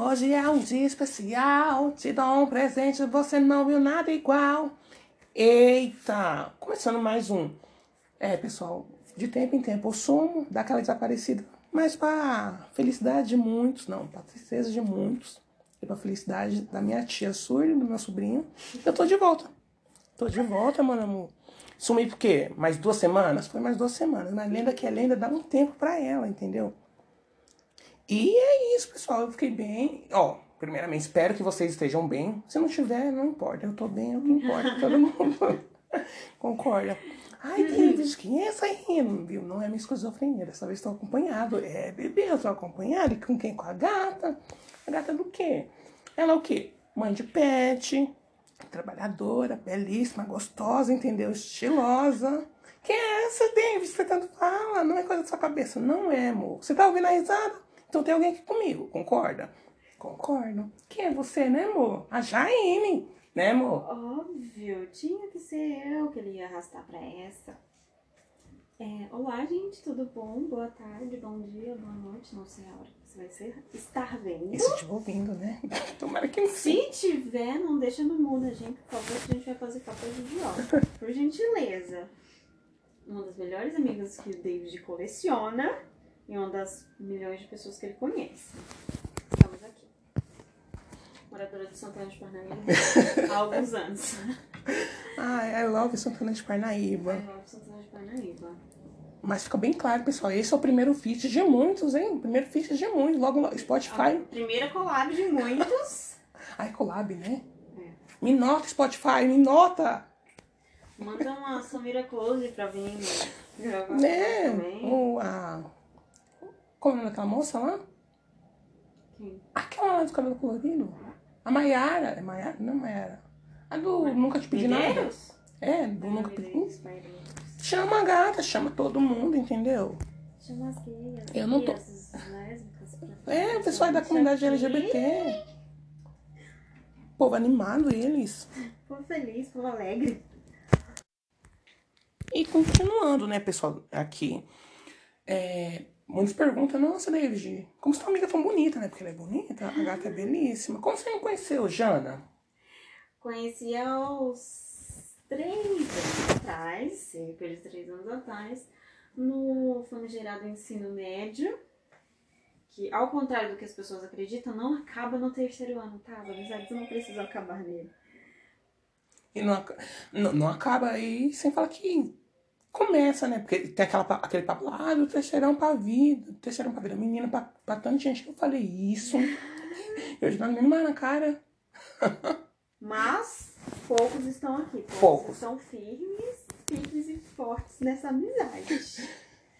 Hoje é um dia especial, te dou um presente, você não viu nada igual. Eita! Começando mais um. É, pessoal, de tempo em tempo eu sumo, dá aquela desaparecida. Mas pra felicidade de muitos, não, pra tristeza de muitos, e pra felicidade da minha tia surda, do meu sobrinho, eu tô de volta. Tô de volta, mano, amor. Sumi por quê? Mais duas semanas? Foi mais duas semanas. Mas lenda que é lenda, dá um tempo pra ela, entendeu? E é isso, pessoal. Eu fiquei bem. Ó, primeiramente, espero que vocês estejam bem. Se não estiver, não importa. Eu tô bem, é o que importa. Todo mundo concorda. Ai, David, quem é essa rindo? Viu? Não é minha esquizofrenia. Dessa vez estou acompanhado. É, bebê, eu tô acompanhado. E com quem? Com a gata. A gata do quê? Ela é o quê? Mãe de pet, trabalhadora, belíssima, gostosa, entendeu? Estilosa. Quem é essa, David? Você tanto fala, não é coisa da sua cabeça. Não é, amor. Você tá ouvindo a risada? Então tem alguém aqui comigo, concorda? Concordo. Quem é você, né, amor? A Jaime, né, amor? Óbvio, tinha que ser eu que ele ia arrastar pra essa. É, olá, gente, tudo bom? Boa tarde, bom dia, boa noite. Não sei a hora que você vai ser, estar vendo. E se estiver ouvindo, né? Tomara que não Se tiver, não deixa no mundo, gente, por favor, que a gente vai fazer papel de idiota. Por gentileza. Uma das melhores amigas que o David coleciona e uma das milhões de pessoas que ele conhece. Estamos aqui. Moradora de Santana de Parnaíba há alguns anos. Ai, I love Santana de Parnaíba. I love Santana de Parnaíba. Mas fica bem claro, pessoal, esse é o primeiro feat de muitos, hein? Primeiro feat de muitos. Logo, logo Spotify. A primeira collab de muitos. Ai, collab, né? É. Me nota, Spotify, me nota! Manda uma Samira Close pra vir gravar Né? também. O, a... Como é o nome daquela moça lá? Quem? Aquela lá do cabelo colorido. A Maiara. É Maiara? Não, Maiara. A do Nunca Te Pedi Nada. Medeiros? É, do Nunca Pedi. Chama a gata, chama todo mundo, entendeu? Chama as gays, Eu não tô- É, o pessoal da comunidade LGBT. Povo animado, eles. Povo feliz, povo alegre. E continuando, né, pessoal, aqui. É, muitos perguntam, nossa, David, como sua amiga é tão bonita, né? Porque ela é bonita, a gata é belíssima. Como você me conheceu, Jana? Conheci aos três anos atrás, cerca de três anos atrás, no famigerado ensino médio, que ao contrário do que as pessoas acreditam, não acaba no terceiro ano, tá? As amizades não precisam acabar nele. E não, não, não acaba aí sem falar que começa, né? Porque tem aquela, aquele papo lá, ah, do terceirão pra vida, terceirão pra vida. Menina, pra, pra tanta gente que eu falei isso. Eu já não mais na cara. Mas poucos estão aqui, poucos, Poucos. estão firmes, firmes e fortes nessa amizade.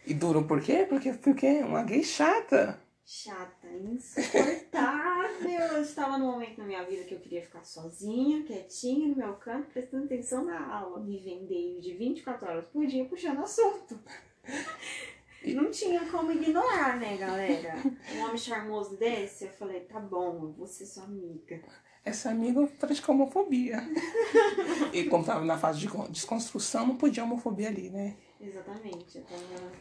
E duro por quê? Porque o quê? Uma gay chata. Chata, insuportável. Eu estava num momento na minha vida que eu queria ficar sozinha, quietinha no meu canto, prestando atenção na aula. Me vendei de 24 horas por dia puxando assunto. Não tinha como ignorar, né, galera? Um homem charmoso desse, eu falei, tá bom, eu vou ser sua amiga. Essa amiga pratica homofobia. e como tava na fase de con- desconstrução, não podia homofobia ali, né? Exatamente, eu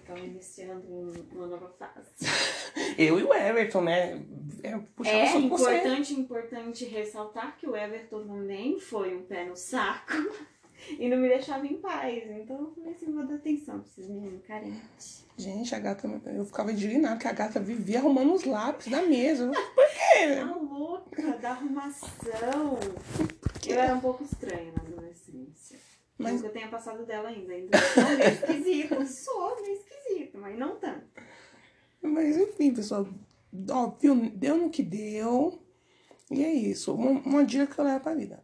tava iniciando um- uma nova fase. Eu e o Everton, né? É, puxava É você. importante, importante ressaltar que o Everton também foi um pé no saco e não me deixava em paz. Então eu falei assim, vou dar atenção pra esses meninos carentes. Gente, a gata, eu ficava indignada que a gata vivia arrumando os lápis da mesa. Eu, Por quê? Tá louca da arrumação. Eu era um pouco estranha. Mas- Mas eu tenha passado dela ainda. Ainda sou meio esquisito. Sou meio esquisito, mas não tanto. Mas enfim, pessoal, ó, viu? deu no que deu. E é isso. Uma, uma dica que eu levo pra vida.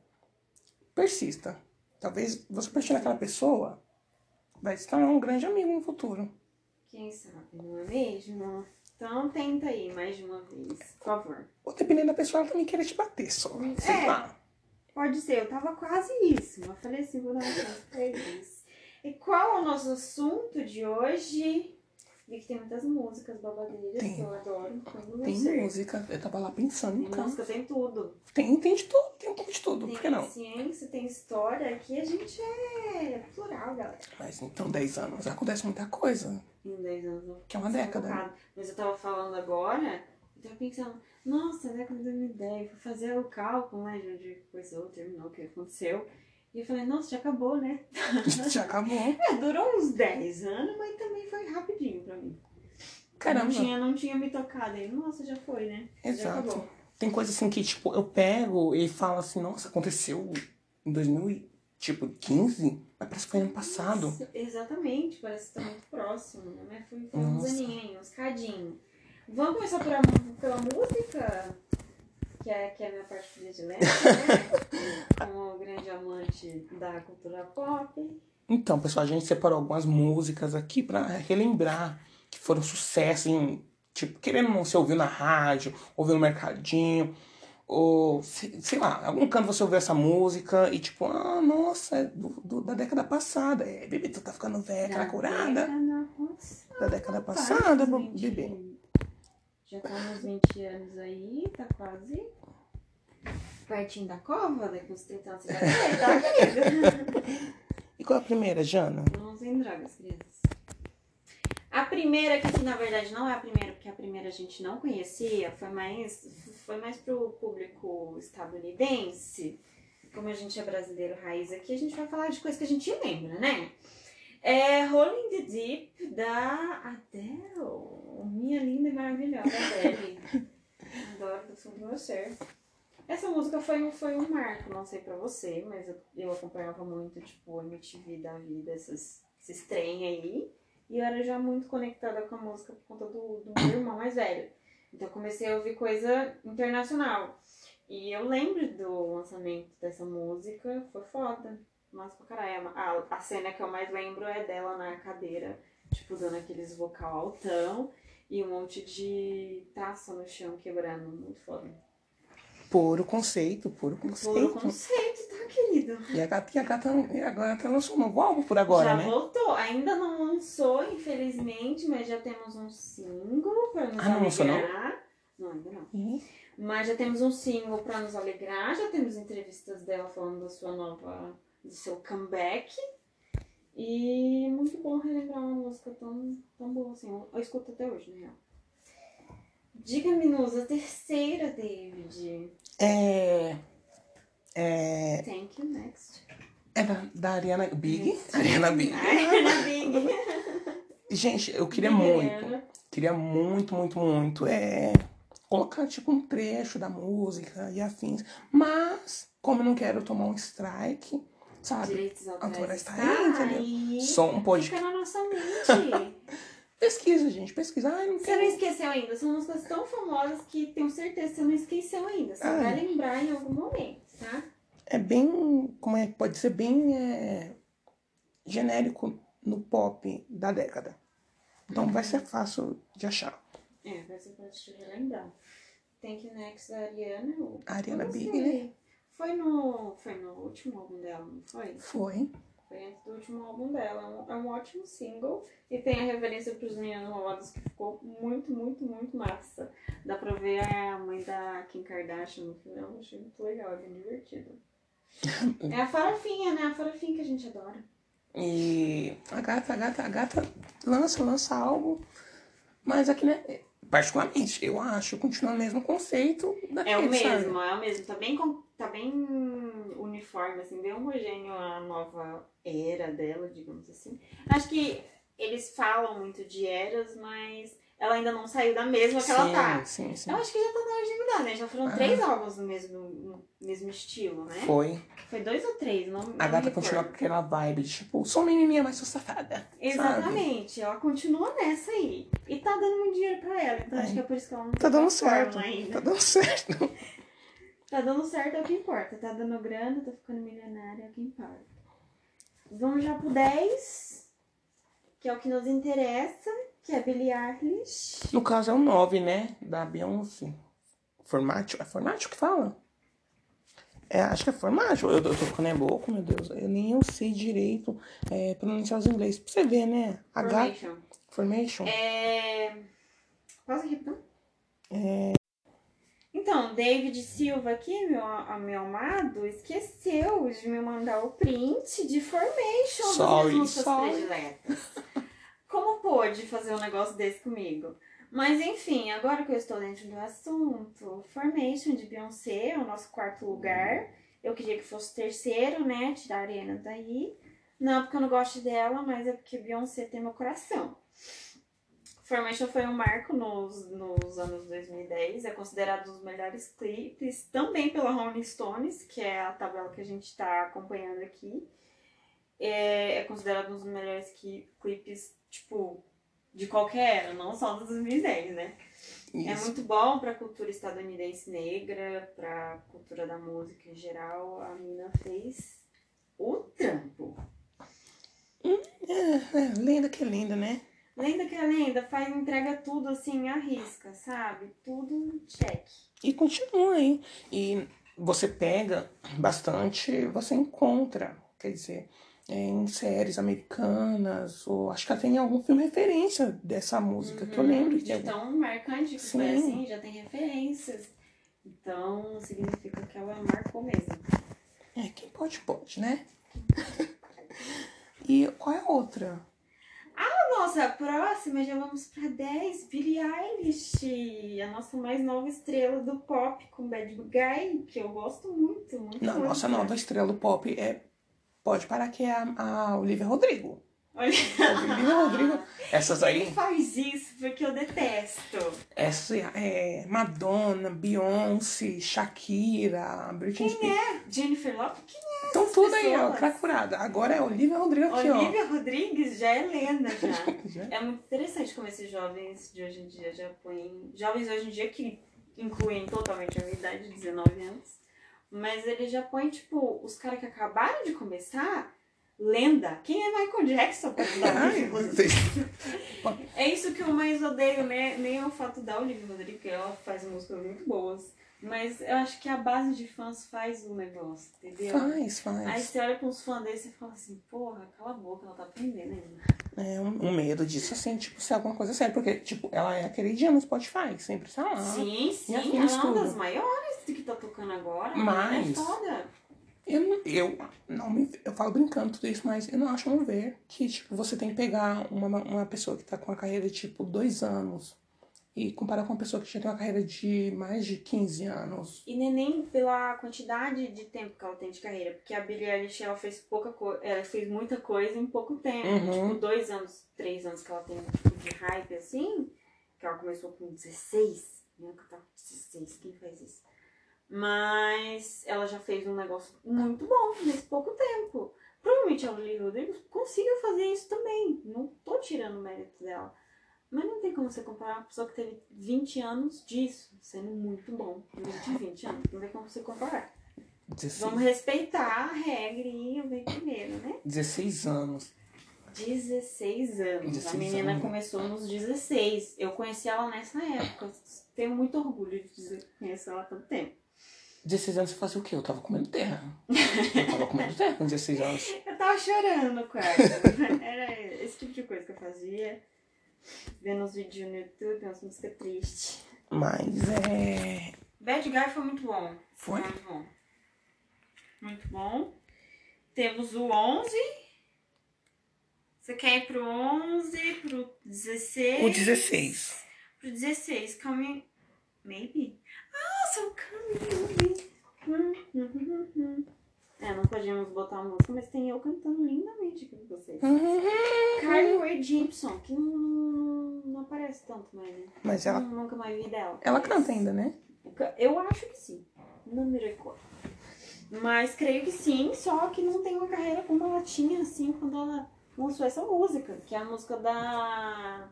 Persista. Talvez você persistir naquela pessoa, vai se tornar um grande amigo no futuro. Quem sabe, não é mesmo? Então tenta aí mais de uma vez, por favor. Ou dependendo da pessoa, ela também querer te bater só. Sei É. lá. Pode ser, eu tava quase isso. Eu falei assim, vou dar uma chance pra eles. E qual é o nosso assunto de hoje? Vi que tem muitas músicas babadeiras Tem. que eu adoro. Quando Tem música, eu tava lá pensando, Tem cara. música, tem tudo. Tem, tem de tudo, tem um pouco de tudo, Tem por que não? ciência, tem história. Aqui a gente é plural, galera. Mas então, 10 anos, acontece muita coisa. Em 10 anos Que é uma década. Mas eu tava falando agora Tava pensando, nossa, década de 2010, fui fazer o cálculo, né, de onde coisou, terminou, o que aconteceu. E eu falei, nossa, já acabou, né? Já acabou. É, durou uns 10 anos, mas também foi rapidinho pra mim. Caramba. Não tinha, não tinha me tocado aí. Nossa, já foi, né? Já Exato. acabou. Tem coisa assim que, tipo, eu pego e falo assim, nossa, aconteceu em 2015, mas parece que foi ano passado. Nossa, exatamente, parece que tá muito próximo, né? Foi, foi uns Nossa. aninhos, uns cadinhos. Vamos começar por a- pela música, que é, que é a minha parte predileta, né? Como grande amante da cultura pop. Então, pessoal, a gente separou algumas músicas aqui pra relembrar que foram sucesso em, tipo, querendo não, você ouviu na rádio, ouviu no mercadinho, ou, se- sei lá, algum canto você ouviu essa música e tipo, ah, nossa, é do, do- da década passada. É, bebê, tu tá ficando velha, aquela Da curada. Da década passada, bebê. Já tá nos 20 anos aí, tá quase pertinho da cova, daqui uns 30 anos você vai, tá, querido? E qual a primeira, Jana? Não usem drogas, crianças. A primeira, que, na verdade não é a primeira, porque a primeira a gente não conhecia, foi mais, foi mais pro público estadunidense. Como a gente é brasileiro raiz aqui, a gente vai falar de coisa que a gente lembra, né? É Rolling the Deep da Adele. Minha linda e maravilhosa Adele. Adoro do fundo do meu ser. Essa música foi, um- foi um marco, não sei pra você, mas eu, eu acompanhava muito, tipo, MTV da vida, esses, esses trem aí. E eu era já muito conectada com a música por conta do, do meu irmão mais velho. Então eu comecei a ouvir coisa internacional. E eu lembro do lançamento dessa música, foi foda. Nossa, pra caralho. A, a cena que eu mais lembro é dela na cadeira, tipo, dando aqueles vocal altão e um monte de taça no chão quebrando. Muito foda. Puro conceito, puro Puro conceito. conceito, tá, querido? E a gata, e a gata, e a gata lançou um novo álbum por agora, já né? voltou. Ainda não lançou, infelizmente, mas já temos um single pra nos Ah, não lançou, não? alegrar. Não, ainda não. Ih, Mas já temos um single pra nos alegrar, já temos entrevistas dela falando da sua nova, do seu comeback. E muito bom relembrar uma música tão, tão boa assim. Eu, escuto até hoje, na real. Diga-me, Nusa, a terceira, David. É. É. Thank you, next. É da, da Ariana Big. Ariana Big. Ariana Big. Gente, eu queria muito. Queria muito, muito, muito. É. Colocar tipo um trecho da música e afins. Mas, como eu não quero tomar um strike, sabe? Direitos autorais tá está aí, entendeu? Só um podcast. Fica na nossa mente. Pesquisa, gente, pesquisa. Ai, não Você não quero. esqueceu ainda. São músicas tão famosas que tenho certeza que você não esqueceu ainda. Você Ai. vai lembrar em algum momento, tá? É bem. Como é? Pode ser bem. é, genérico no pop da década. Então vai ser fácil de achar. É, você pode te relembrar. Thank You Next da Ariana. Ariana Big, né? Foi no, foi no último álbum dela, não foi? Foi. Foi antes do último álbum dela. É um, é um ótimo single. E tem a referência pros meninos malvados que ficou muito, muito, muito massa. Dá pra ver a mãe da Kim Kardashian no final. Achei muito legal, é bem divertido. É a farofinha, né? A farofinha que a gente adora. E a gata, a gata, a gata lança, lança álbum. Mas aqui, né? Particularmente, eu acho, continua o mesmo conceito da É o sabe? mesmo, é o mesmo. Tá bem, tá bem uniforme, assim, bem homogêneo a nova era dela, digamos assim. Acho que eles falam muito de eras, mas ela ainda não saiu da mesma que ela tá. Sim, sim, Eu acho que já tá na hora de mudar, né? Já foram Ah. três álbuns no mesmo, no mesmo estilo, né? Foi. Foi dois ou três, não, A gata continua com aquela vibe de tipo, sou menininha, mas sou safada. Sabe? Exatamente, ela continua nessa aí. E tá dando muito dinheiro pra ela, então Ai. acho que é por isso que ela não Tá dando certo. ainda. Tá dando certo. Tá dando certo é o que importa. Tá dando grana, tá ficando milionária é o que importa. Vamos já pro 10, que é o que nos interessa, que é Billie Eilish. No caso é o 9, né? Da Beyoncé. Formátil. É formátil que fala? É, acho que é formátil. Eu, eu tô ficando é louco, meu Deus. Eu nem eu sei direito é, pronunciar os inglês. Pra você ver, né? H. Formation. Formation. É... Quase repetindo. É. Então, David Silva aqui, meu, meu amado, esqueceu de me mandar o print de Formation das Sorry, minhas músicas sorry. prediletas. Pôde fazer um negócio desse comigo? Mas enfim, agora que eu estou dentro do assunto, Formation de Beyoncé é o nosso quarto lugar. Eu queria que fosse terceiro, né? Tirar a Ariana daí. Não porque eu não gosto dela, mas é porque Beyoncé tem meu coração. Formation foi um marco nos, nos anos 2010, é considerado um dos melhores clipes, também pela Rolling Stones, que é a tabela que a gente está acompanhando aqui. É, é considerado um dos melhores clipes, tipo, de qualquer era, não só dos 2010, né? É Isso. muito bom pra cultura estadunidense negra, pra cultura da música em geral. A mina fez o trampo. É, é, linda que linda, né? Lenda que é lenda, faz, entrega tudo assim, à risca, sabe? Tudo check. E continua aí. E você pega bastante, você encontra, quer dizer, em séries americanas, ou acho que até em algum filme referência dessa música, que eu lembro de De algum. tão marcante que Sim. foi assim, já tem referências. Então, significa que ela marcou mesmo. É, quem pode, pode, né? e qual é a outra? A nossa próxima, já vamos pra 10, Billie Eilish, a nossa mais nova estrela do pop com Bad Guy, que eu gosto muito, muito. Não, muito. nossa nova estrela do pop é. Pode parar que é a, a Olivia Rodrigo. Olivia Rodrigo. Essas aí, faz isso porque eu detesto. essa é Madonna, Beyoncé, Shakira, Britney Spears. Jennifer Lopez, que Então tudo aí, ó, cracurada. Agora é Olivia Rodrigo aqui, ó. Olivia Rodrigues já é lenda já. Já. É muito interessante como esses jovens de hoje em dia já põem. Jovens hoje em dia que incluem totalmente a minha idade, 19 anos. Mas eles já põem, tipo, os caras que acabaram de começar, lenda. Quem é Michael Jackson É isso que eu mais odeio, né? Nem é o fato da Olivia Rodrigo, que ela faz músicas muito boas. Mas eu acho que a base de fãs faz o negócio, entendeu? Faz, Aí faz. você olha pra uns fãs desses e fala assim, porra, cala a boca, ela tá aprendendo ainda. É um, um medo disso, assim, tipo, ser alguma coisa séria. Porque, tipo, ela é a queridinha no Spotify, sempre tá lá. sim, sim, ela é uma das maiores que tá tocando agora. Mas- É foda. Eu, eu não me, eu falo brincando tudo isso, mas eu não acho um ver que, tipo, você tem que pegar uma, uma pessoa que tá com uma carreira de, tipo, dois anos e comparar com uma pessoa que já tem uma carreira de mais de 15 anos. E nem, nem pela quantidade de tempo que ela tem de carreira, porque a Billie Eilish ela fez pouca coisa, ela fez muita coisa em pouco tempo. Uhum. Tipo, dois anos, três anos que ela tem tipo, de hype assim, que ela começou com 16, né? Que tá com 16, quem faz isso? Mas ela já fez um negócio muito bom nesse pouco tempo. Provavelmente a Olivia Rodrigo consiga fazer isso também. Não tô tirando o mérito dela. Mas não tem como você comparar uma pessoa que teve 20 anos disso, sendo muito bom. Durante 20 anos. Não tem como você comparar. 16, Vamos respeitar a regrinha bem primeiro, né? 16 anos. 16 anos. 16 a menina anos. começou nos 16. Eu conheci ela nessa época. Tenho muito orgulho de dizer que conheço ela há tanto tempo. 16 anos você fazia o quê? Eu tava comendo terra. Eu tava comendo terra com 16 anos. Eu tava chorando quarto. Era esse tipo de coisa que eu fazia. Vendo os vídeos no YouTube, umas músicas tristes. Mas é. Bad Guy foi muito bom. Foi? Muito bom. Muito bom. Temos o 11. Você quer ir pro 11, pro 16? O 16. Pro 16, Coming... Maybe? Ah, são Coming Hum, hum, hum, hum. É, não podíamos botar a música, mas tem eu cantando lindamente aqui com vocês. Uhum. Carly Rae Jepsen, que não, não, não aparece tanto mais, né? Mas ela, Nun- Nunca mais vi dela. ela Mas- canta ainda, né? Eu acho que sim. Não me recordo. Mas creio que sim, só que não tem uma carreira como ela tinha, assim, quando ela lançou essa música, que é a música da.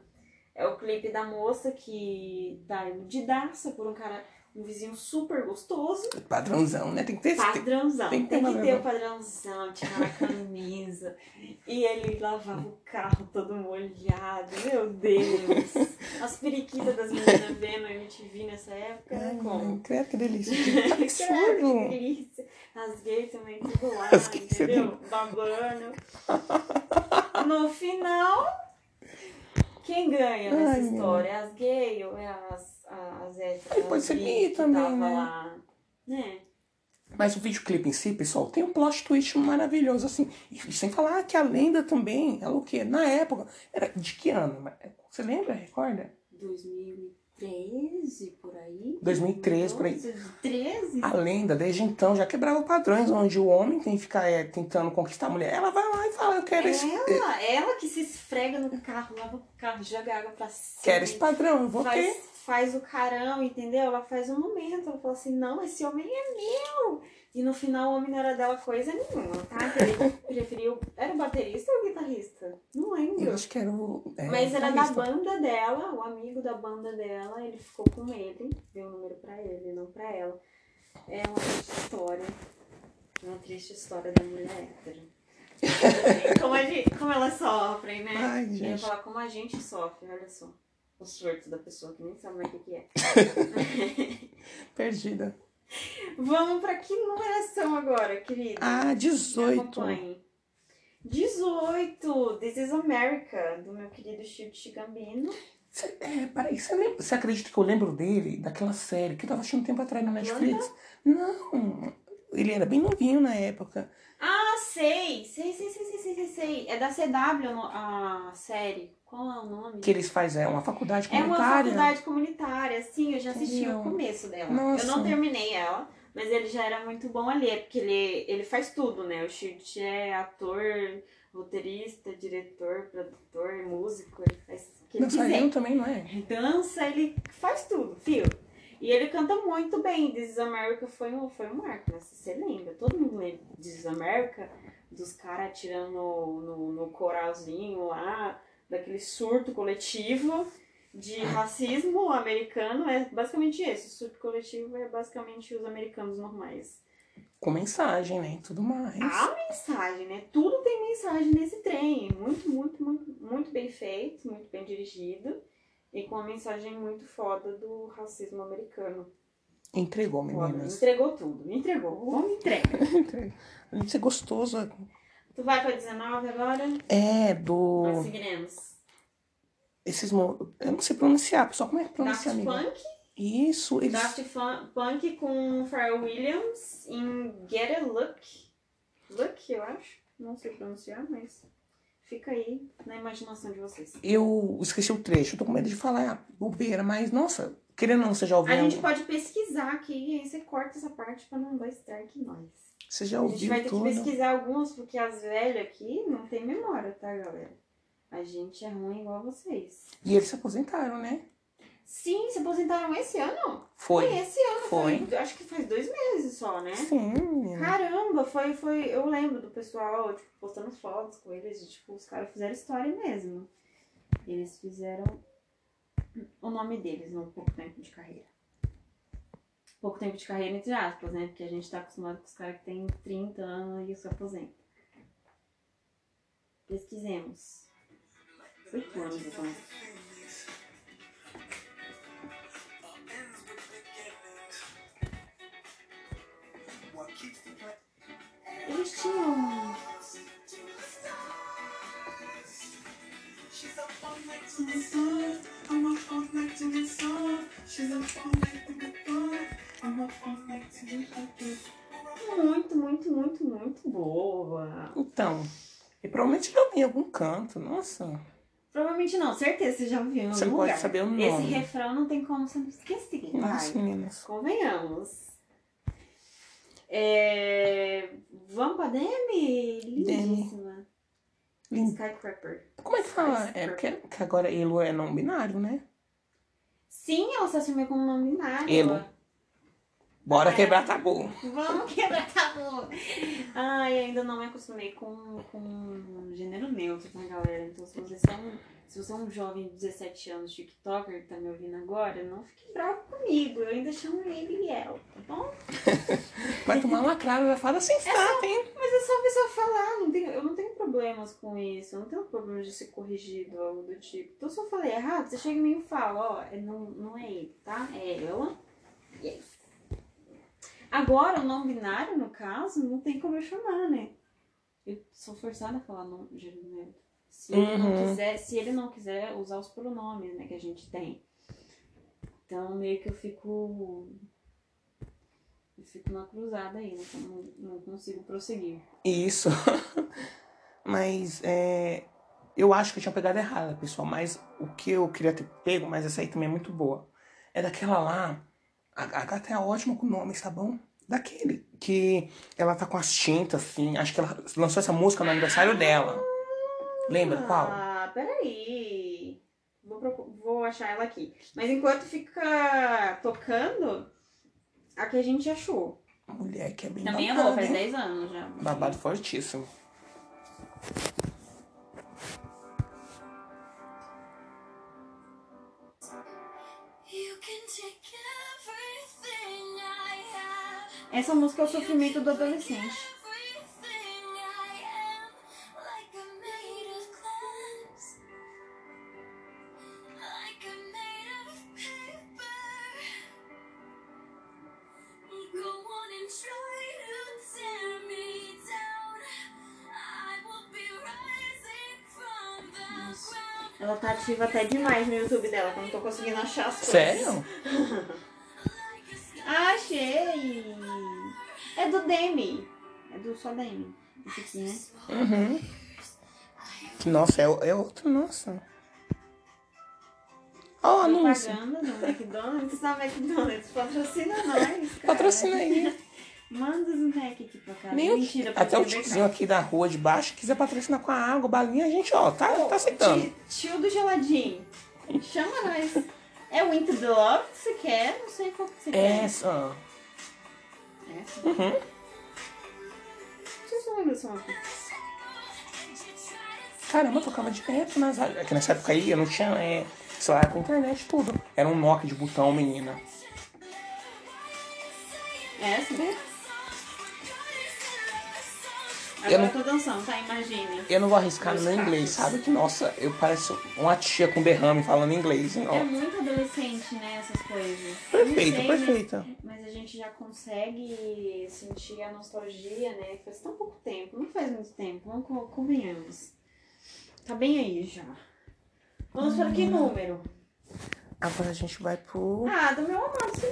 É o clipe da moça que dá iludidaça por um cara, um vizinho super gostoso. Padrãozão, né? Tem que ter. tem- Padrãozão. tem Tem que que, ter ter o padrãozão, tirar a camisa. e ele lavava o carro todo molhado. Meu Deus. As periquitas das meninas vendo MTV nessa época. Ai, como? mãe, credo que delícia. Que Credo, que absurdo. delícia. As gays também tudo lá, entendeu? Babando. No final, quem ganha nessa Ai, meu. história? As gays ou é as, as héteras? Aí pode ser que também, né? lá? Né? Mas o videoclipe em si, pessoal, tem um plot twist maravilhoso, assim. E sem falar que a lenda também, ela o quê? Na época, era de que ano? Você lembra? Recorda? 2013, por aí. 2013, por aí. 2013? A lenda, desde então, já quebrava padrões onde o homem tem que ficar é, tentando conquistar a mulher. Ela vai lá e fala, eu quero esse, Ela, ela que se esfrega no carro, lava o carro, joga água pra cima. quero esse padrão, eu vou faz, ter. faz o carão, entendeu? Ela faz um momento, ela fala assim, não, esse homem é meu. E no final o homem não era dela coisa nenhuma, tá? Ele preferiu. Era o baterista ou o guitarrista? Não lembro. Eu acho que era o. é, Mas era da banda dela, o amigo da banda dela, ele ficou com ele, deu o número pra ele, não pra ela. É uma triste história. Uma triste história da mulher hétero. como, a gente, como elas sofrem, né? Ai, Eu ia gente. falar como a gente sofre, olha só. O surto da pessoa que nem sabe mais o que é. Perdida. Vamos pra que numeração agora, querida? Ah, Me 18. acompanhe. 18, This is America, do meu querido Chico Gambino. Cê, é, peraí, você, lembra, você acredita que eu lembro dele, daquela série que eu tava um tempo atrás na Netflix? Não, ele era bem novinho na época. Sei! Sei, sei, sei, sei, sei, sei, sei. É da CW a série. Qual é o nome? Que eles fazem é, uma faculdade É uma comunitária. faculdade comunitária, sim, eu já assisti Entendeu? o começo dela. Nossa. Eu não terminei ela, mas ele já era muito bom ali, é porque ele, ele faz tudo, né? O Shield é ator, roteirista, diretor, produtor, músico, ele faz o que ele quiser. Dançarino também, não é? dança, ele faz tudo, fio. E ele canta muito bem. This is America foi um, foi um marco, né? Você lembra, todo mundo lembra This is America, dos caras atirando no, no, no coralzinho lá, daquele surto coletivo de racismo americano. É basicamente esse. O surto coletivo é basicamente os americanos normais. Com mensagem, né? Tudo mais. A mensagem, né? Tudo tem mensagem nesse trem. Muito, muito, muito, muito bem feito, muito bem dirigido. E com uma mensagem muito foda do racismo americano. Entregou, meninas. Entregou tudo. Entregou. O homem entrega. Além de ser gostoso. Tu vai pra 19 agora? É, Nós do. seguiremos. Esses. mo- Eu não sei pronunciar, pessoal. Como é que pronuncia, Daft amiga? Punk. Isso, eles. Daft Punk com Pharrell Williams em Get a Look. Look, eu acho. Não sei pronunciar, mas fica aí na imaginação de vocês. Eu esqueci o trecho, eu tô com medo de falar bobeira, mas nossa, querendo ou não, você já ouviu? A gente pode pesquisar aqui aí você corta essa parte pra não dar strike nós. Você já A gente ouviu vai ter que pesquisar alguns, porque as velhas aqui não tem memória, tá, galera? A gente é ruim igual vocês. E eles se aposentaram, né? Sim, se aposentaram esse ano? Foi. esse ano, Foi. foi. Acho que faz dois meses só, né? Sim. Caramba, foi, foi. Eu lembro do pessoal, tipo, postando fotos com eles, de, tipo, os caras fizeram história mesmo. Eles fizeram o nome deles num pouco tempo de carreira. Pouco tempo de carreira, entre aspas, né? Porque a gente tá acostumado com os caras que têm 30 anos e se aposentam. Pesquisemos. Oito anos, então. Eles tinham. Muito, muito, muito, muito boa. Então, e provavelmente já ouvi em algum canto, nossa. Provavelmente não, certeza você já ouviu em Você algum não pode lugar. saber o Esse nome. refrão não tem como você não esquecer. Nossa, meninas. Convenhamos. É... Vamos pra Demi? Lindíssima. Lindo. Skycrapper. Como é que fala? É porque que agora Elo é não binário, né? Sim, ela se assumiu como não binária. Elo. Bora quebrar tabu. Vamos quebrar tabu. Ai, ainda não me acostumei com, com gênero neutro, tá, galera? Então, se vocês são, se você é um jovem de 17 anos, tiktoker, que tá me ouvindo agora, não fique bravo comigo. Eu ainda chamo ele e ela, tá bom? Vai tomar uma crava, vai falar sem stata, hein? Mas é só a pessoa falar, não tenho, eu não tenho problemas com isso, eu não tenho problemas de ser corrigido ou algo do tipo. Então, se eu falei errado, você chega em mim e fala, ó, é, não, não é ele, tá? É ela. E é isso. Agora, o não binário, no caso, não tem como eu chamar, né? Eu sou forçada a falar não, gênero neutro. Se ele, não Uhum. quiser, se ele não quiser usar os pronomes, né, que a gente tem. Então, meio que eu fico... Eu fico na cruzada aí, né? não, não consigo prosseguir. Isso. Mas é, Eu acho que eu tinha pegado errada, pessoal, mas o que eu queria ter pego, mas essa aí também é muito boa. É daquela lá. A, a gata é ótima com nomes, tá bom? Daquele que ela tá com as tintas, assim. Acho que ela lançou essa música no aniversário dela. Lembra qual? Ah, peraí. Vou, vou achar ela aqui. Mas enquanto fica tocando, a que a gente achou. Mulher que é bem Também é babado, boa, faz hein? 10 anos já. Babado fortíssimo. Essa música é o sofrimento do adolescente. Ela tá ativa até demais no YouTube dela, que eu não tô conseguindo achar as coisas. Sério? Achei! É do Demi. É do só Demi. Esse aqui, né? Uhum. Nossa, é, é outro, nossa. Ó, o anúncio. Propaganda do McDonald's. Na McDonald's patrocina nós. Cara. Patrocina aí. Manda os Mac aqui pra cá. Nem Mentira, até o é tiozinho aqui da rua de baixo quiser patrocinar com a água, balinha, a gente, ó, tá, tá aceitando. Tio, tio do geladinho. Chama nós. É o Into the Love que você quer? Não sei qual que você quer. Essa. Essa? Uhum. Não sei se eu lembro dessa música. Caramba, eu tocava direto nas rádios. É que nessa época aí eu não tinha é, celular com internet tudo. Era um Nokia de botão, menina. Essa? Eu Agora não- eu tô dançando, tá? Imagine. Eu não vou arriscar no inglês, sabe? Que, nossa, eu pareço uma tia com derrame falando inglês. hein. É muito adolescente, né? Essas coisas. Perfeita, Não sei, perfeita. Mas, mas a gente já consegue sentir a nostalgia, né? Faz tão pouco tempo. Não faz muito tempo, vamos co- convenhamos. Tá bem aí já. Vamos para que número? Agora a gente vai pro. Ah, do meu amado, sim.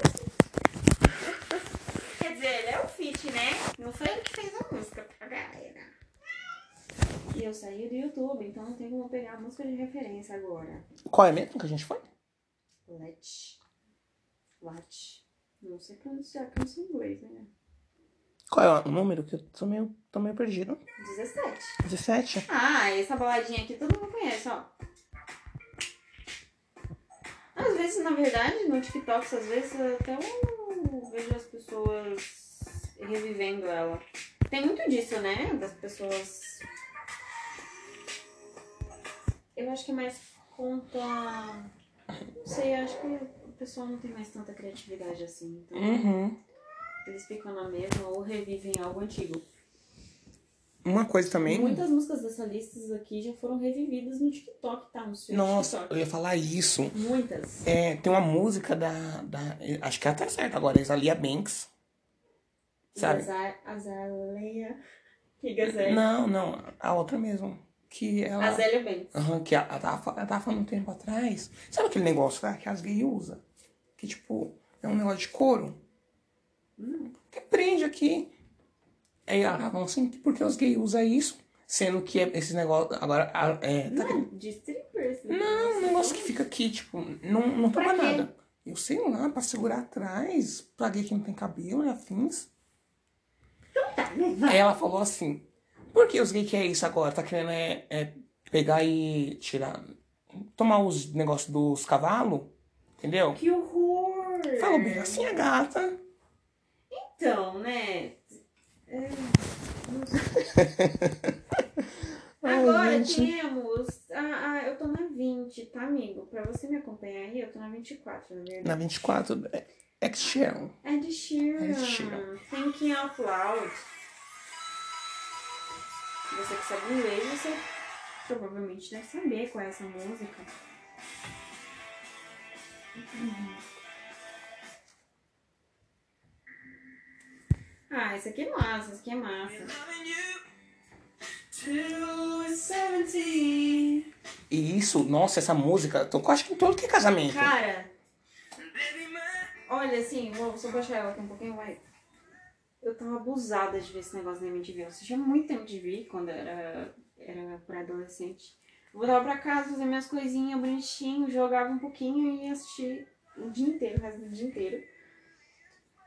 Quer dizer, fit, né? Não foi ele que fez a música pra galera. E eu saí do YouTube, então não tem como pegar a música de referência agora. Qual é mesmo que a gente foi? Let. Let. Não sei pronunciar, que eu não sei inglês, né? Qual é o número? Que eu tô meio, tô meio perdido. 17. 17? Ah, essa baladinha aqui todo mundo conhece, ó. Às vezes, na verdade, no TikTok, às vezes até eu vejo as pessoas revivendo ela. Tem muito disso, né? Das pessoas. Eu acho que é mais conta. Não sei, acho que o pessoal não tem mais tanta criatividade assim. Então Uhum. eles ficam na mesma ou revivem algo antigo. Uma coisa também. Muitas músicas dessa lista aqui já foram revividas no TikTok, tá? No seu Nossa, TikTok. eu ia falar isso. Muitas. É, tem uma música da, da. Acho que é até certo agora, Isalia Banks. Sabe? Azar, Azaleia. Que gazela. Não, não, a outra mesmo. Que ela. Azélia Banks. Aham, que ela tava, fa- ela tava falando um tempo atrás. Sabe aquele negócio que as gays usam? Que tipo, é um negócio de couro. Que prende aqui. Aí ela tava falando assim, por que os gays usam isso? Sendo que é esse negócio. Agora, é. Tá Não, de strippers. né? Não, um negócio que fica aqui, tipo, não, não toma nada. Eu sei lá, pra segurar atrás, pra gay que não tem cabelo e afins. Tá, né? Vai. Aí ela falou assim, por que os gays que é isso agora? Tá querendo é, é pegar e tirar. Tomar os negócios dos cavalos? Entendeu? Que horror! Falou bem assim a gata. Então, né? É. Ai, Agora temos. Ah, ah, eu tô na 20, tá, amigo? Pra você me acompanhar aí, eu tô na 24, na verdade. Na 24, é X-Shell. Ed Sheeran. Ed Sheeran. Thinking Out Loud. Você que sabe inglês, você provavelmente deve saber qual é essa música. Ah, esse aqui é massa, esse aqui é massa. E isso, nossa, essa música, tocou acho que em todo que é casamento. Cara, olha assim, vou só baixar ela aqui um pouquinho, vai. Eu tava abusada de ver esse negócio na MTV. Eu assistia muito MTV quando era, era pra adolescente. Voltava pra casa, fazia minhas coisinhas bonitinho, jogava um pouquinho e ia assistir o dia inteiro, o resto do dia inteiro.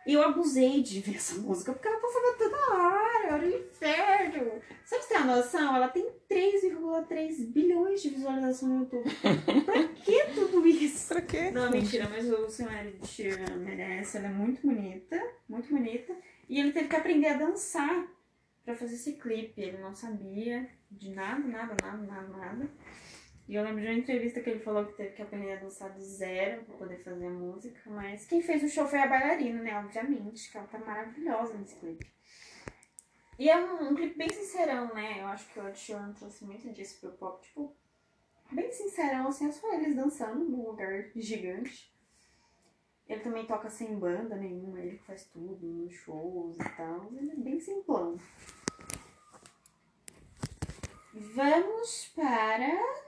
E eu abusei de ver essa música, porque ela passava toda hora, era um inferno. Pra você ter uma noção, ela tem 3,3 bilhões de visualizações no YouTube. pra que tudo isso? Pra quê? Não, mentira, mas o Senhor Sheeran merece, ela é muito bonita, muito bonita. E ele teve que aprender a dançar pra fazer esse clipe. Ele não sabia de nada, nada, nada, nada, nada. E eu lembro de uma entrevista que ele falou que teve que aprender a dançar do zero pra poder fazer música. Mas quem fez o show foi a bailarina, né? Obviamente, que ela tá maravilhosa nesse clipe. E é um, um clipe bem sincerão, né? Eu acho que o Ed Sheeran trouxe muito disso pro pop. Tipo, bem sincerão, assim, é só eles dançando num lugar gigante. Ele também toca sem banda nenhuma, ele faz tudo, nos shows e tal. Ele é bem simplão. Vamos para.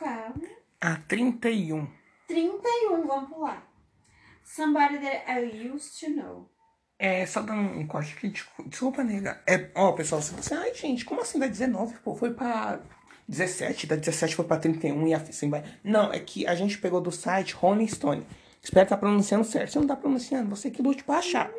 Qual? A 31. 31, vamos pular. Somebody that I used to know. É, só dando um corte aqui, desculpa, nega. É, ó, pessoal, você assim, ai, gente, como assim da 19, pô, foi pra 17, da 17 foi pra 31 e assim vai. Não, é que a gente pegou do site Rolling Stone. Espero estar pronunciando certo. Se não tá pronunciando, você que lute pra achar.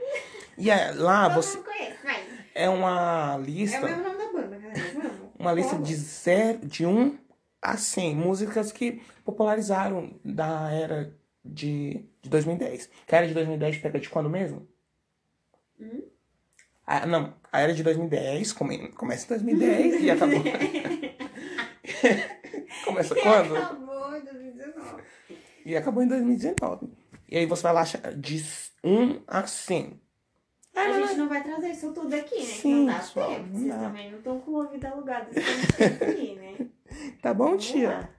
E é, lá você. Todo mundo conhece, vai. É uma É o lista. mesmo nome da banda, galera. Vamos. Uma lista de, zero, de 1 a 100 músicas que popularizaram da era de, de 2010. Que a era de 2010 pega de quando mesmo? Hum? Ah, não, a era de 2010 come, começa em 2010 e acabou. começa quando? Acabou em 2019. E acabou em 2019. E aí você vai lá de 1 a 100. A gente não vai trazer isso tudo aqui, né? Sim, não dá pessoal, tempo. não Vocês dá. também não estão com o ouvido alugado. Aqui, né? Tá bom, Vamos tia? lá.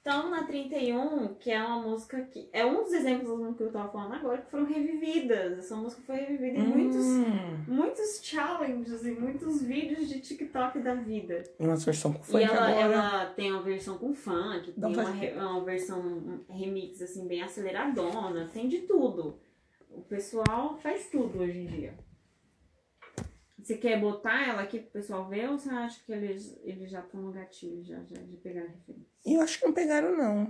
Então, na 31, que é uma música que... É um dos exemplos das músicas que eu tava falando agora, que foram revividas. Essa música foi revivida em muitos... Hum, Muitos challenges e muitos vídeos de TikTok da vida. e umas versão com E funk ela, agora. ela tem uma versão com funk, Dá tem uma, re- uma versão remix assim bem aceleradona, tem de tudo. O pessoal faz tudo hoje em dia. Você quer botar ela aqui pro pessoal ver ou você acha que eles, eles já estão no gatilho, já, já, já pegaram a referência? Eu acho que não pegaram, não.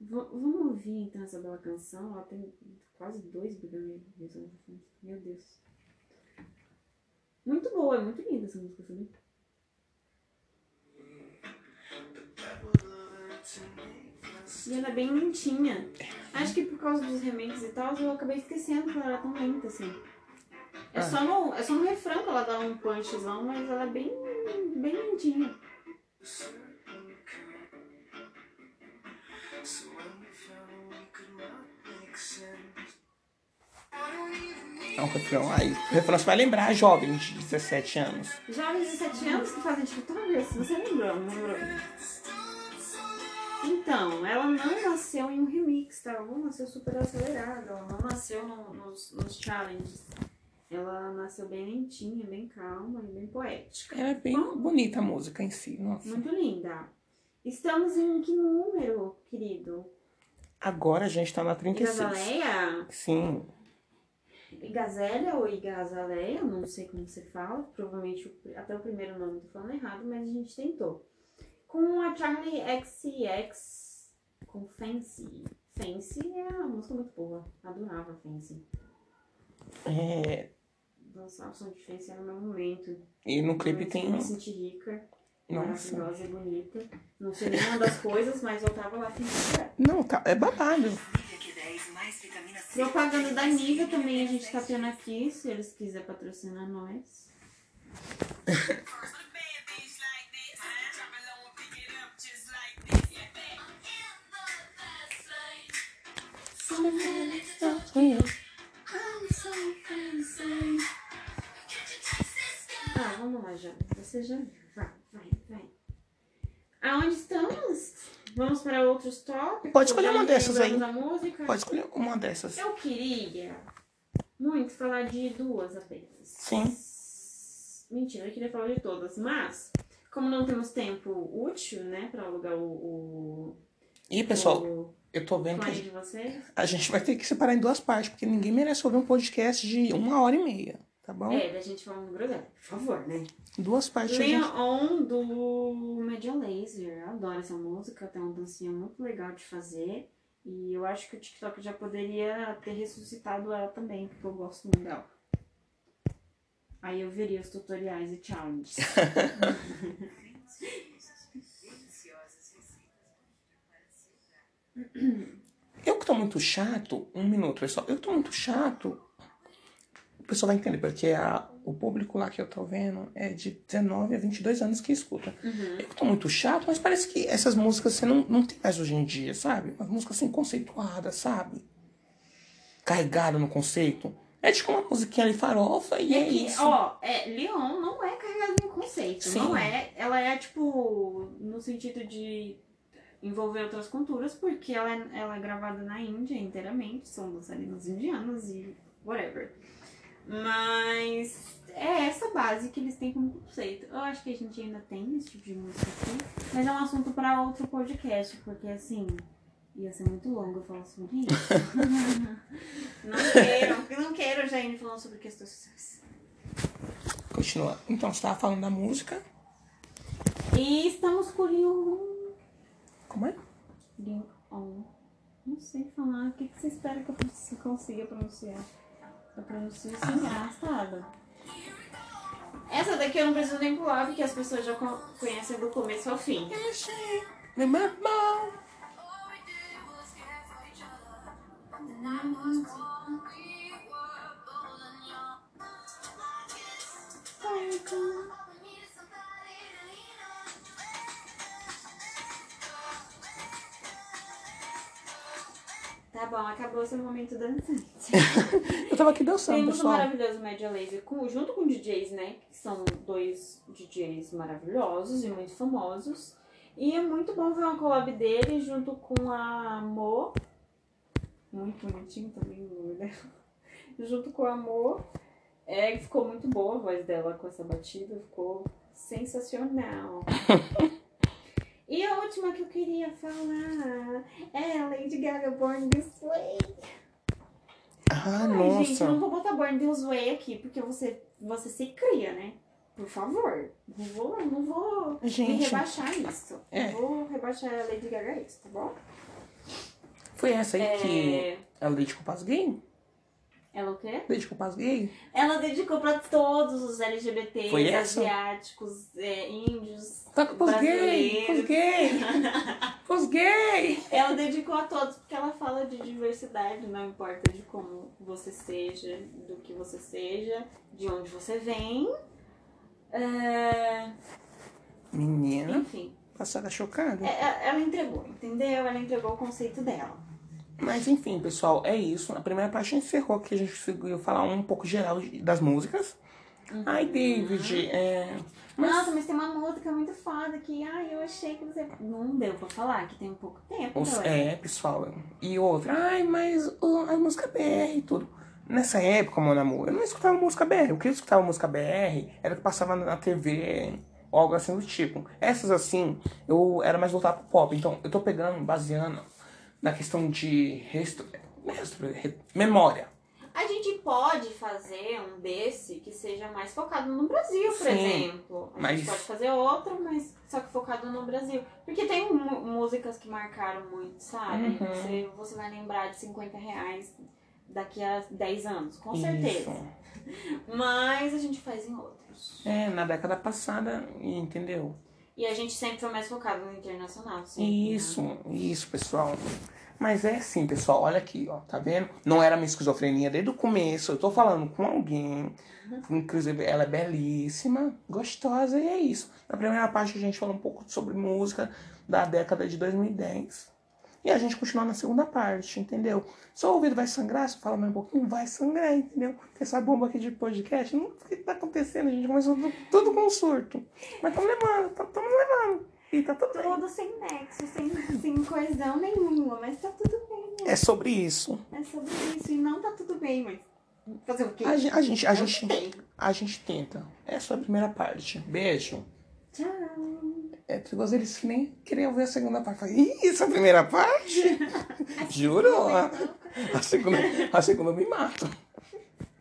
V- vamos ouvir então essa bela canção? Ela tem quase 2 bilhões de visualizações. Meu Deus. Muito boa, é muito linda essa música, sabia? E ela é bem lentinha. Acho que por causa dos remakes e tal, eu acabei esquecendo que ela era tão lenta assim. É, Ah. só, no, é só no refrão que ela dá um punchzão, mas ela é bem, bem lentinha. É um refrão. Aí, o refrão você vai lembrar, jovem de 17 anos. Jovens de 17 anos que fazem TikTok, você lembrou, não lembrou? Então, ela não nasceu em um remix, tá? Ela não nasceu super acelerada, ela não nasceu no- nos, nos challenges. Ela nasceu bem lentinha, bem calma e bem poética. Ela é bem bonita a música em si, nossa. Muito linda. Estamos em que número, querido? Agora a gente tá na 36. Igazaleia? Sim. Igazélia ou Igazaleia? Não sei como você fala. Provavelmente até o primeiro nome eu tô falando errado, mas a gente tentou. Com a Charlie XCX com Fancy. Fancy é uma música muito boa. Adorava Fancy. É, Dançar o som de Fancy era o meu momento. e no clipe Momento tem. de me sentir rica, Nossa. maravilhosa e bonita. Não sei nenhuma das coisas, mas eu tava lá fingindo. Não, tá, é babado. Propaganda da Nivea também a gente tá tendo aqui, se eles quiserem patrocinar nós. Ah, vamos lá, já. Você já viu. Vai, vai, vai. Aonde estamos? Vamos para outros tópicos? Pode escolher uma dessas aí. Pode escolher uma dessas. Eu queria muito falar de duas apenas. Sim. Mentira, eu queria falar de todas, mas como não temos tempo útil, né, pra alugar o, o, E, pessoal, o eu tô vendo que a gente, a vai ter que separar em duas partes, porque ninguém merece ouvir um podcast de uma hora e meia. tá bom? É, da gente vamos grudar, por favor, né? Duas partes. a gente- Leon do Media Laser. Eu adoro essa música, tem uma dancinha muito legal de fazer. E eu acho que o TikTok já poderia ter ressuscitado ela também, porque eu gosto muito dela. Aí eu veria os tutoriais e challenges. Eu que tô muito chato, um minuto, pessoal. Eu que tô muito chato. O pessoal vai entender, porque a, o público lá que eu tô vendo é de 19 a 22 anos que escuta. Eu que tô muito chato, mas parece que essas músicas você não, não tem mais hoje em dia, sabe? Umas músicas assim conceituadas, sabe? Carregada no conceito. É tipo uma musiquinha ali farofa e é, que, isso. ó, é, Leon não é carregado no conceito. Sim. Não é. Ela é, tipo, no sentido de envolver outras culturas, porque ela é, ela é gravada na Índia inteiramente, são dançarinos indianos e whatever. Mas é essa base que eles têm como conceito. Eu acho que a gente ainda tem esse tipo de música aqui, mas é um assunto para outro podcast, porque assim. Ia ser muito longo eu falar sobre isso. não quero, não quero já ir falando sobre questões sociais. Continua. Então, você tava falando da música. E estamos com o. Como é? Leon. Não sei falar. O que, que você espera que eu cons- consiga pronunciar? Eu pronuncio sem arrastada. Essa daqui eu não preciso nem pular, porque as pessoas já co- conhecem do começo ao fim. Remember? Tá bom, acabou seu momento dançante. Eu tava aqui dançando, Temos o pessoal. maravilhoso Media Laser junto com DJs, né? Que são dois DJs maravilhosos e muito famosos. E é muito bom ver uma collab dele junto com a Mo. Muito bonitinho também o nome dela. Junto com a Mo. É, ficou muito boa a voz dela com essa batida. Ficou sensacional. E a última que eu queria falar é a Lady Gaga Born This Way. Ah, Ai, gente, não nossa. vou botar Born This Way aqui, porque você, você se cria, né? Por favor. Não vou, não vou me Gente, rebaixar isso. É. Não vou rebaixar a Lady Gaga isso, tá bom? foi essa aí que É, ela dedicou pras gay? Ela o quê? Dedicou pras gay? Ela dedicou pra todos os LGBTs, Foi essa? asiáticos, é, índios, Tá com pros gay, pros brasileiros. gay, pros gay. Ela dedicou a todos porque ela fala de diversidade, não importa de como você seja, do que você seja, de onde você vem. É, Menina, enfim, passada chocada. é- é- ela entregou, entendeu? Ela entregou o conceito dela. Mas enfim, pessoal, é isso. A primeira parte encerrou que a gente conseguiu falar um pouco geral das músicas. Ai, David, é. Mas Nossa, mas tem uma música muito foda que, ai, eu achei que você. Não deu pra falar, que tem um pouco tempo. Os- galera. é, pessoal. E outra, ai, mas a música BR e tudo. Nessa época, meu amor, eu não escutava música BR. O que eu escutava música BR era que passava na TV ou algo assim do tipo. Essas assim, eu era mais voltado pro pop. Então, eu tô pegando, baseando na questão de resto, resto- re- memória. A gente pode fazer um desse que seja mais focado no Brasil, por Sim, exemplo. A mas- gente pode fazer outro, mas só que focado no Brasil. Porque tem músicas que marcaram muito, sabe? Uhum. Você, você vai lembrar de 50 reais daqui a 10 anos, com certeza. Isso. Mas a gente faz em outros. É, na década passada, entendeu? E a gente sempre foi mais focado no internacional, sempre, né? Isso, isso, pessoal. Mas é assim, pessoal, olha aqui, ó, tá vendo? Não era minha esquizofrenia desde o começo. Eu tô falando com alguém, inclusive ela é belíssima, gostosa, e é isso. Na primeira parte a gente falou um pouco sobre música da década de 2010. E a gente continua na segunda parte, entendeu? Se o ouvido vai sangrar, se eu falar mais um pouquinho, vai sangrar, entendeu? Porque essa bomba aqui de podcast, não sei o que tá acontecendo, a gente começou tudo, tudo com surto. Mas estamos levando, estamos levando. E tá tudo bem. Tudo sem nexo, sem, sem coesão nenhuma, mas tá tudo bem. É sobre isso. É sobre isso. E não tá tudo bem, mas. Fazer o quê? A, gen- a gente, a gente, a gente tenta. Essa é a primeira parte. Beijo. Tchau. É perigoso eles nem queriam ver a segunda parte. Falei, Ih, essa é primeira parte? Juro? A, a segunda, a segunda me mato.